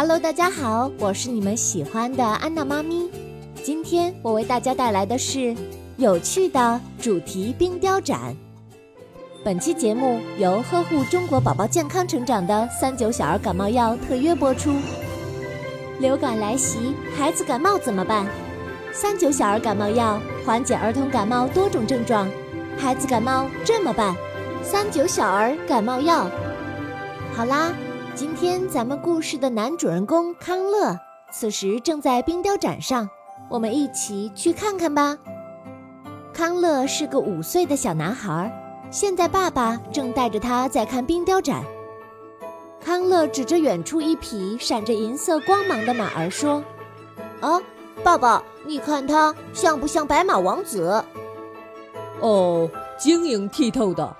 Hello，大家好，我是你们喜欢的安娜妈咪。今天我为大家带来的是有趣的主题冰雕展。本期节目由呵护中国宝宝健康成长的三九小儿感冒药特约播出。流感来袭，孩子感冒怎么办？三九小儿感冒药缓解儿童感冒多种症状，孩子感冒这么办？三九小儿感冒药。好啦，今天咱们故事的男主人公康乐，此时正在冰雕展上，我们一起去看看吧。康乐是个五岁的小男孩，现在爸爸正带着他在看冰雕展。康乐指着远处一匹闪着银色光芒的马儿说：“啊，爸爸，你看它像不像白马王子？”哦，晶莹剔透的。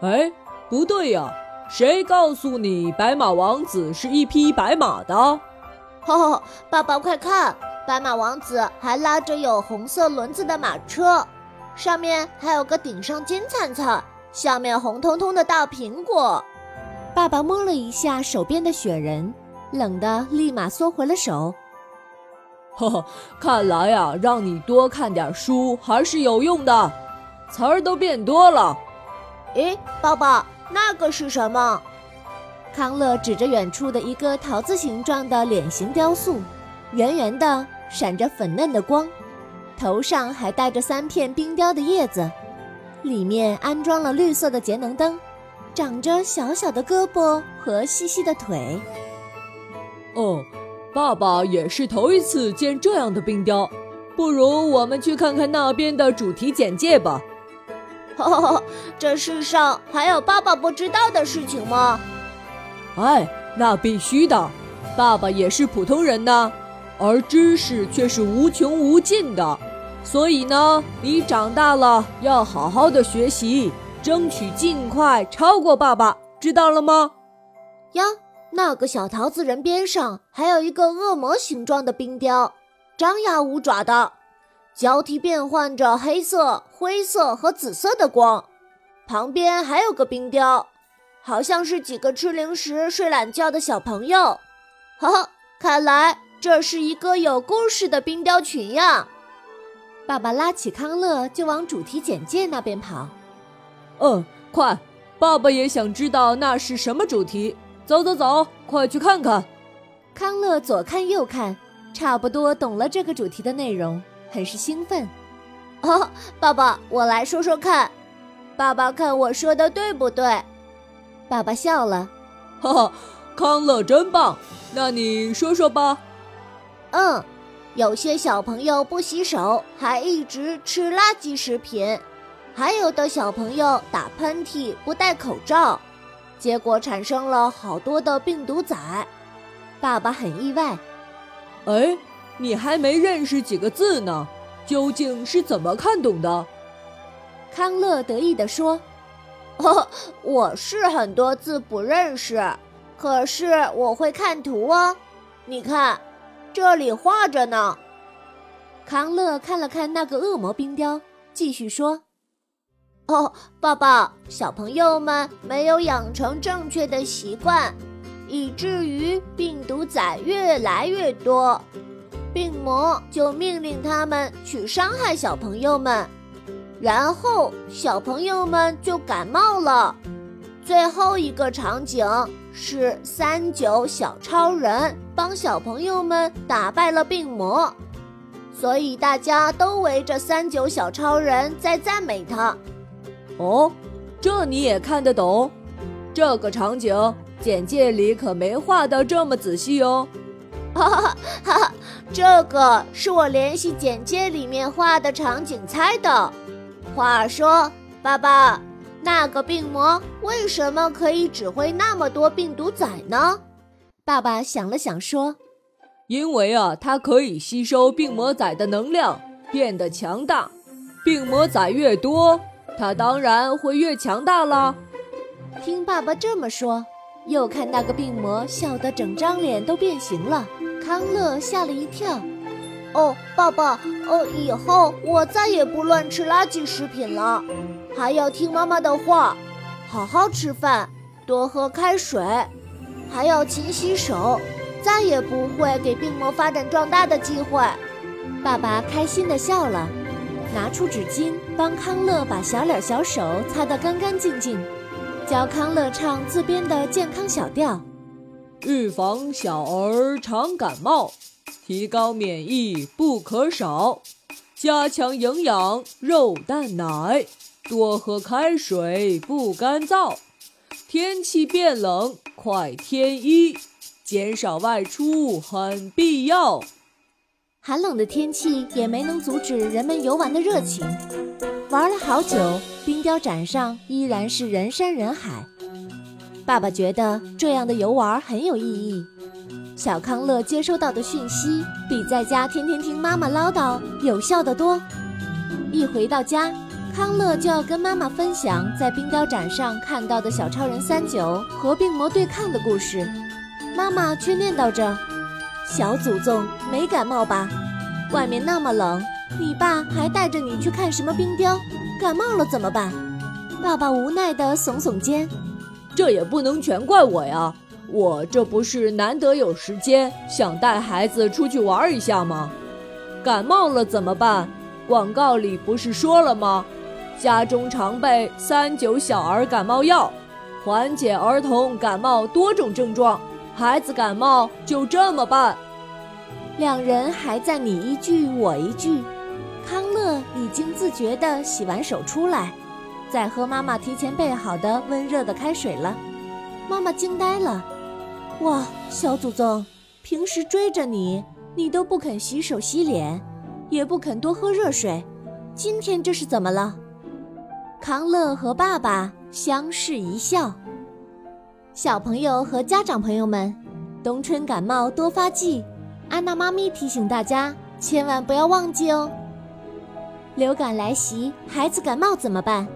哎，不对呀。谁告诉你白马王子是一匹白马的？哈，爸爸快看，白马王子还拉着有红色轮子的马车，上面还有个顶上金灿灿、下面红彤彤的大苹果。爸爸摸了一下手边的雪人，冷的立马缩回了手。呵呵，看来呀，让你多看点书还是有用的，词儿都变多了。诶，爸爸。那个是什么？康乐指着远处的一个桃子形状的脸型雕塑，圆圆的，闪着粉嫩的光，头上还带着三片冰雕的叶子，里面安装了绿色的节能灯，长着小小的胳膊和细细的腿。哦，爸爸也是头一次见这样的冰雕，不如我们去看看那边的主题简介吧。哦，这世上还有爸爸不知道的事情吗？哎，那必须的，爸爸也是普通人呢，而知识却是无穷无尽的。所以呢，你长大了要好好的学习，争取尽快超过爸爸，知道了吗？呀，那个小桃子人边上还有一个恶魔形状的冰雕，张牙舞爪的。交替变换着黑色、灰色和紫色的光，旁边还有个冰雕，好像是几个吃零食、睡懒觉的小朋友。呵呵，看来这是一个有故事的冰雕群呀！爸爸拉起康乐就往主题简介那边跑。嗯，快，爸爸也想知道那是什么主题。走走走，快去看看。康乐左看右看，差不多懂了这个主题的内容。很是兴奋，哦，爸爸，我来说说看，爸爸看我说的对不对？爸爸笑了，哈哈，康乐真棒，那你说说吧。嗯，有些小朋友不洗手，还一直吃垃圾食品，还有的小朋友打喷嚏不戴口罩，结果产生了好多的病毒仔。爸爸很意外，哎。你还没认识几个字呢，究竟是怎么看懂的？康乐得意地说：“ 哦，我是很多字不认识，可是我会看图哦。你看，这里画着呢。”康乐看了看那个恶魔冰雕，继续说：“哦，爸爸，小朋友们没有养成正确的习惯，以至于病毒仔越来越多。”病魔就命令他们去伤害小朋友们，然后小朋友们就感冒了。最后一个场景是三九小超人帮小朋友们打败了病魔，所以大家都围着三九小超人在赞美他。哦，这你也看得懂？这个场景简介里可没画的这么仔细哦。哈哈哈哈！这个是我联系简介里面画的场景猜的。话说，爸爸，那个病魔为什么可以指挥那么多病毒仔呢？爸爸想了想说：“因为啊，它可以吸收病魔仔的能量，变得强大。病魔仔越多，它当然会越强大啦。”听爸爸这么说，又看那个病魔笑得整张脸都变形了。康乐吓了一跳，哦，爸爸，哦，以后我再也不乱吃垃圾食品了，还要听妈妈的话，好好吃饭，多喝开水，还要勤洗手，再也不会给病魔发展壮大的机会。爸爸开心地笑了，拿出纸巾帮康乐把小脸、小手擦得干干净净，教康乐唱自编的健康小调：预防小儿常感冒，提高免疫不可少，加强营养肉蛋奶，多喝开水不干燥，天气变冷快添衣，减少外出很必要。寒冷的天气也没能阻止人们游玩的热情。玩了好久，冰雕展上依然是人山人海。爸爸觉得这样的游玩很有意义。小康乐接收到的讯息比在家天天听妈妈唠叨有效得多。一回到家，康乐就要跟妈妈分享在冰雕展上看到的小超人三九和病魔对抗的故事，妈妈却念叨着。小祖宗没感冒吧？外面那么冷，你爸还带着你去看什么冰雕？感冒了怎么办？爸爸无奈地耸耸肩，这也不能全怪我呀。我这不是难得有时间，想带孩子出去玩一下吗？感冒了怎么办？广告里不是说了吗？家中常备三九小儿感冒药，缓解儿童感冒多种症状。孩子感冒就这么办，两人还在你一句我一句。康乐已经自觉地洗完手出来，在喝妈妈提前备好的温热的开水了。妈妈惊呆了，哇，小祖宗，平时追着你，你都不肯洗手洗脸，也不肯多喝热水，今天这是怎么了？康乐和爸爸相视一笑。小朋友和家长朋友们，冬春感冒多发季，安娜妈咪提醒大家千万不要忘记哦。流感来袭，孩子感冒怎么办？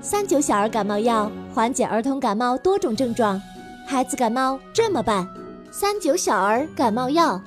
三九小儿感冒药缓解儿童感冒多种症状，孩子感冒这么办？三九小儿感冒药。